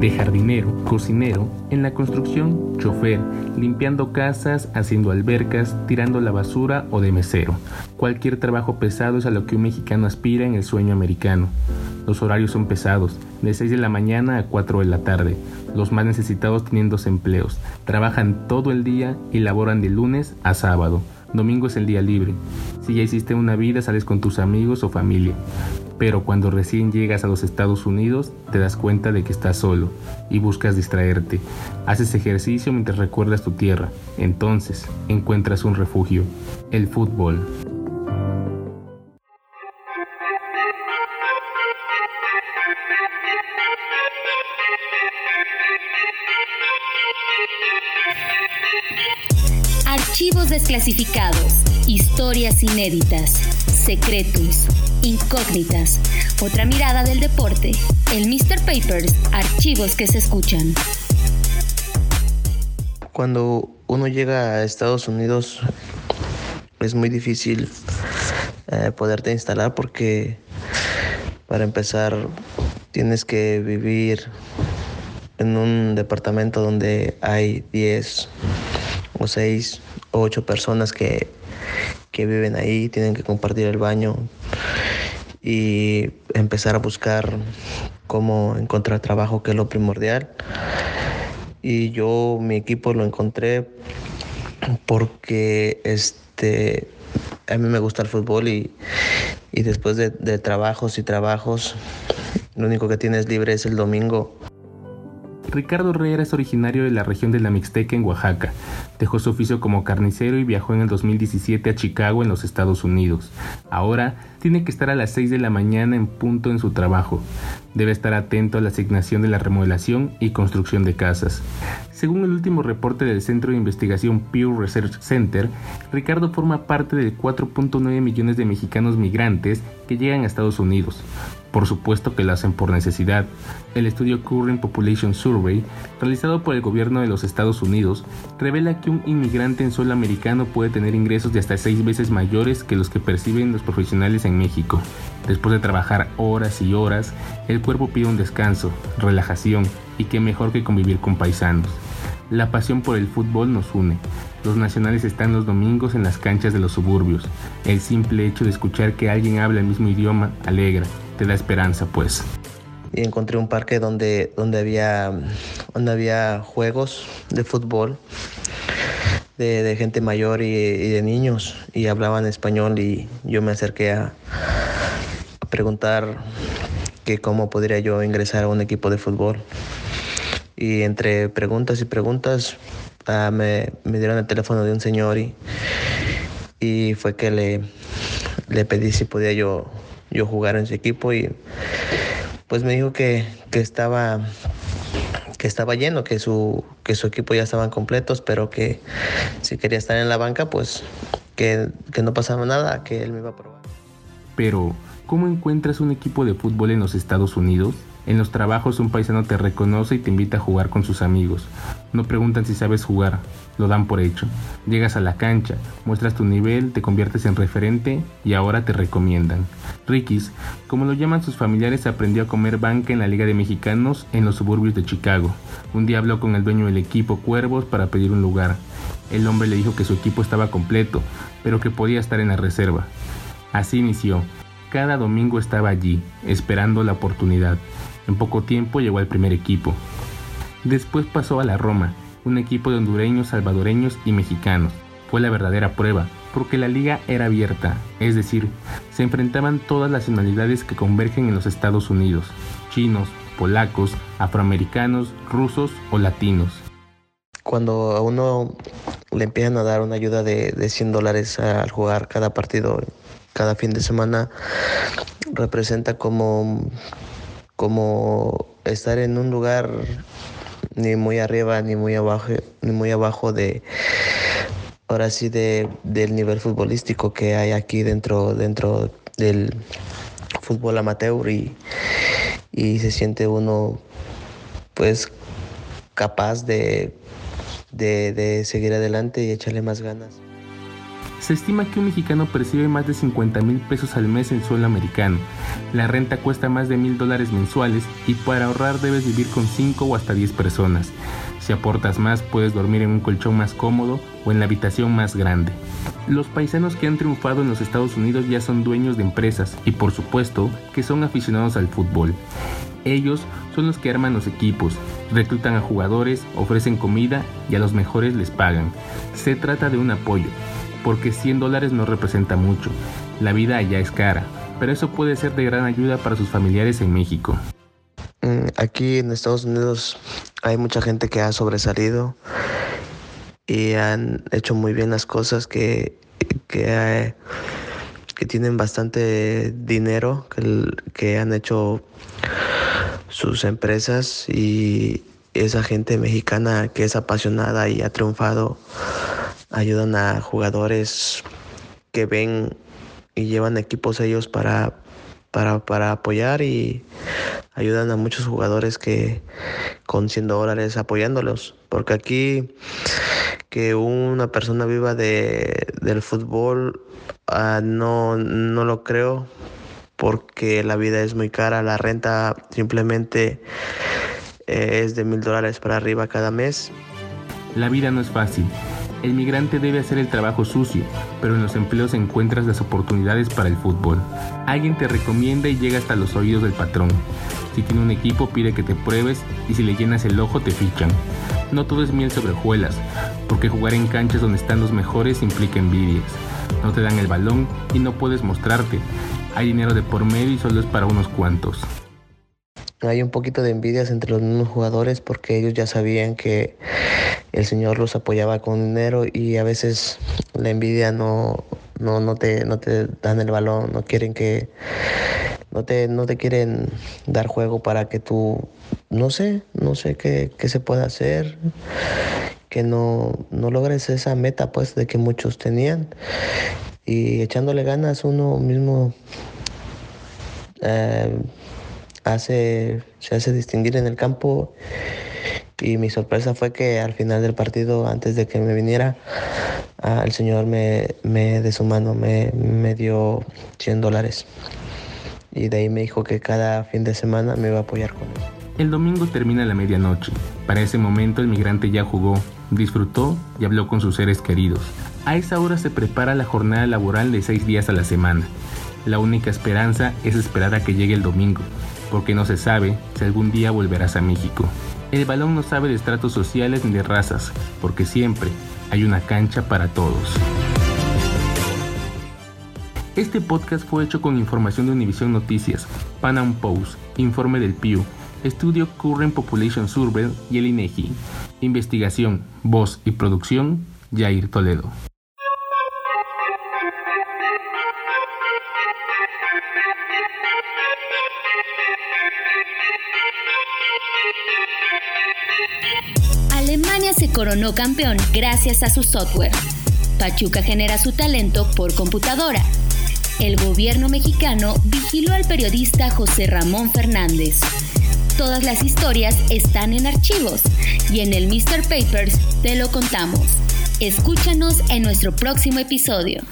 De jardinero, cocinero, en la construcción, chofer, limpiando casas, haciendo albercas, tirando la basura o de mesero. Cualquier trabajo pesado es a lo que un mexicano aspira en el sueño americano. Los horarios son pesados, de 6 de la mañana a 4 de la tarde. Los más necesitados tienen dos empleos, trabajan todo el día y laboran de lunes a sábado. Domingo es el día libre. Si ya hiciste una vida, sales con tus amigos o familia. Pero cuando recién llegas a los Estados Unidos, te das cuenta de que estás solo y buscas distraerte. Haces ejercicio mientras recuerdas tu tierra. Entonces, encuentras un refugio, el fútbol. Archivos desclasificados, historias inéditas, secretos, incógnitas, otra mirada del deporte, el Mr. Papers, archivos que se escuchan. Cuando uno llega a Estados Unidos es muy difícil eh, poderte instalar porque para empezar tienes que vivir en un departamento donde hay 10 o 6 o 8 personas que, que viven ahí, tienen que compartir el baño y empezar a buscar cómo encontrar trabajo, que es lo primordial. Y yo mi equipo lo encontré porque este a mí me gusta el fútbol y, y después de, de trabajos y trabajos, lo único que tienes libre es el domingo Ricardo Herrera es originario de la región de la Mixteca en Oaxaca. Dejó su oficio como carnicero y viajó en el 2017 a Chicago en los Estados Unidos. Ahora tiene que estar a las 6 de la mañana en punto en su trabajo. Debe estar atento a la asignación de la remodelación y construcción de casas. Según el último reporte del Centro de Investigación Pew Research Center, Ricardo forma parte de 4.9 millones de mexicanos migrantes que llegan a Estados Unidos. Por supuesto que lo hacen por necesidad. El estudio Current Population Survey, realizado por el gobierno de los Estados Unidos, revela que un inmigrante en suelo americano puede tener ingresos de hasta seis veces mayores que los que perciben los profesionales en México. Después de trabajar horas y horas, el cuerpo pide un descanso, relajación y qué mejor que convivir con paisanos. La pasión por el fútbol nos une. Los nacionales están los domingos en las canchas de los suburbios. El simple hecho de escuchar que alguien habla el mismo idioma alegra te da esperanza, pues. Y encontré un parque donde, donde, había, donde había juegos de fútbol de, gente mayor y, de niños y hablaban español y yo me acerqué a, preguntar que cómo podría yo ingresar a un equipo de fútbol. Y entre preguntas y preguntas ah, me, me, dieron el teléfono de un señor y, y fue que le, le pedí si podía yo yo jugar en su equipo y pues me dijo que, que estaba que estaba lleno, que su, que su equipo ya estaban completos, pero que si quería estar en la banca, pues que, que no pasaba nada, que él me iba a probar. Pero, ¿cómo encuentras un equipo de fútbol en los Estados Unidos? En los trabajos un paisano te reconoce y te invita a jugar con sus amigos. No preguntan si sabes jugar, lo dan por hecho. Llegas a la cancha, muestras tu nivel, te conviertes en referente y ahora te recomiendan. Rikis, como lo llaman sus familiares, aprendió a comer banca en la Liga de Mexicanos en los suburbios de Chicago. Un día habló con el dueño del equipo Cuervos para pedir un lugar. El hombre le dijo que su equipo estaba completo, pero que podía estar en la reserva. Así inició. Cada domingo estaba allí, esperando la oportunidad. En poco tiempo llegó al primer equipo. Después pasó a la Roma, un equipo de hondureños, salvadoreños y mexicanos. Fue la verdadera prueba, porque la liga era abierta, es decir, se enfrentaban todas las nacionalidades que convergen en los Estados Unidos, chinos, polacos, afroamericanos, rusos o latinos. Cuando a uno le empiezan a dar una ayuda de, de 100 dólares al jugar cada partido, cada fin de semana, representa como como estar en un lugar ni muy arriba ni muy abajo ni muy abajo de ahora sí de, del nivel futbolístico que hay aquí dentro dentro del fútbol amateur y, y se siente uno pues capaz de, de, de seguir adelante y echarle más ganas. Se estima que un mexicano percibe más de 50 mil pesos al mes en suelo americano. La renta cuesta más de mil dólares mensuales y para ahorrar debes vivir con 5 o hasta 10 personas. Si aportas más puedes dormir en un colchón más cómodo o en la habitación más grande. Los paisanos que han triunfado en los Estados Unidos ya son dueños de empresas y por supuesto que son aficionados al fútbol. Ellos son los que arman los equipos, reclutan a jugadores, ofrecen comida y a los mejores les pagan. Se trata de un apoyo, porque 100 dólares no representa mucho. La vida allá es cara, pero eso puede ser de gran ayuda para sus familiares en México. Mm, aquí en Estados Unidos hay mucha gente que ha sobresalido y han hecho muy bien las cosas que, que, tienen bastante dinero, que, que han hecho sus empresas y esa gente mexicana que es apasionada y ha triunfado ayudan a jugadores que ven y llevan equipos ellos para, para, para apoyar y ayudan a muchos jugadores que con 100 dólares apoyándolos. Porque aquí que una persona viva de, del fútbol uh, no, no lo creo porque la vida es muy cara, la renta simplemente eh, es de mil dólares para arriba cada mes. La vida no es fácil. El migrante debe hacer el trabajo sucio, pero en los empleos encuentras las oportunidades para el fútbol. Alguien te recomienda y llega hasta los oídos del patrón. Si tiene un equipo pide que te pruebes y si le llenas el ojo te fichan. No todo es miel sobre hojuelas, porque jugar en canchas donde están los mejores implica envidias. No te dan el balón y no puedes mostrarte, hay dinero de por medio y solo es para unos cuantos. Hay un poquito de envidias entre los mismos jugadores porque ellos ya sabían que el Señor los apoyaba con dinero y a veces la envidia no, no, no, te, no te dan el balón, no quieren que no te, no te quieren dar juego para que tú, no sé, no sé qué, qué se puede hacer, que no, no logres esa meta pues de que muchos tenían. Y echándole ganas uno mismo eh, hace, se hace distinguir en el campo y mi sorpresa fue que al final del partido, antes de que me viniera, ah, el señor me, me de su mano me, me dio 100 dólares y de ahí me dijo que cada fin de semana me iba a apoyar con él. El domingo termina la medianoche. Para ese momento el migrante ya jugó, disfrutó y habló con sus seres queridos. A esa hora se prepara la jornada laboral de seis días a la semana. La única esperanza es esperar a que llegue el domingo, porque no se sabe si algún día volverás a México. El balón no sabe de estratos sociales ni de razas, porque siempre hay una cancha para todos. Este podcast fue hecho con información de Univision Noticias, Panam Post, Informe del Pew, Estudio Current Population Survey y el INEGI. Investigación, voz y producción, Jair Toledo. Coronó campeón gracias a su software. Pachuca genera su talento por computadora. El gobierno mexicano vigiló al periodista José Ramón Fernández. Todas las historias están en archivos y en el Mr. Papers te lo contamos. Escúchanos en nuestro próximo episodio.